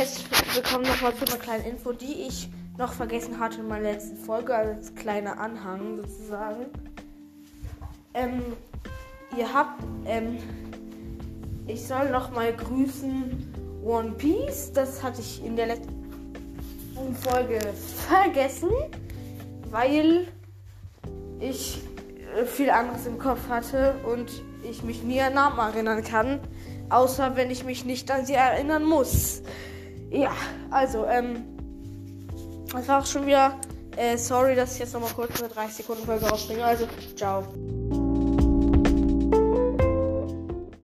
herzlich willkommen nochmal zu einer kleinen Info, die ich noch vergessen hatte in meiner letzten Folge, als kleiner Anhang sozusagen. Ähm, ihr habt, ähm, ich soll nochmal grüßen One Piece. Das hatte ich in der letzten Folge vergessen, weil ich viel anderes im Kopf hatte und ich mich nie an Namen erinnern kann, außer wenn ich mich nicht an sie erinnern muss. Ja, also, ähm, das war auch schon wieder. Äh, sorry, dass ich jetzt nochmal kurz eine 30 Sekunden Folge rausbringe. Also, ciao.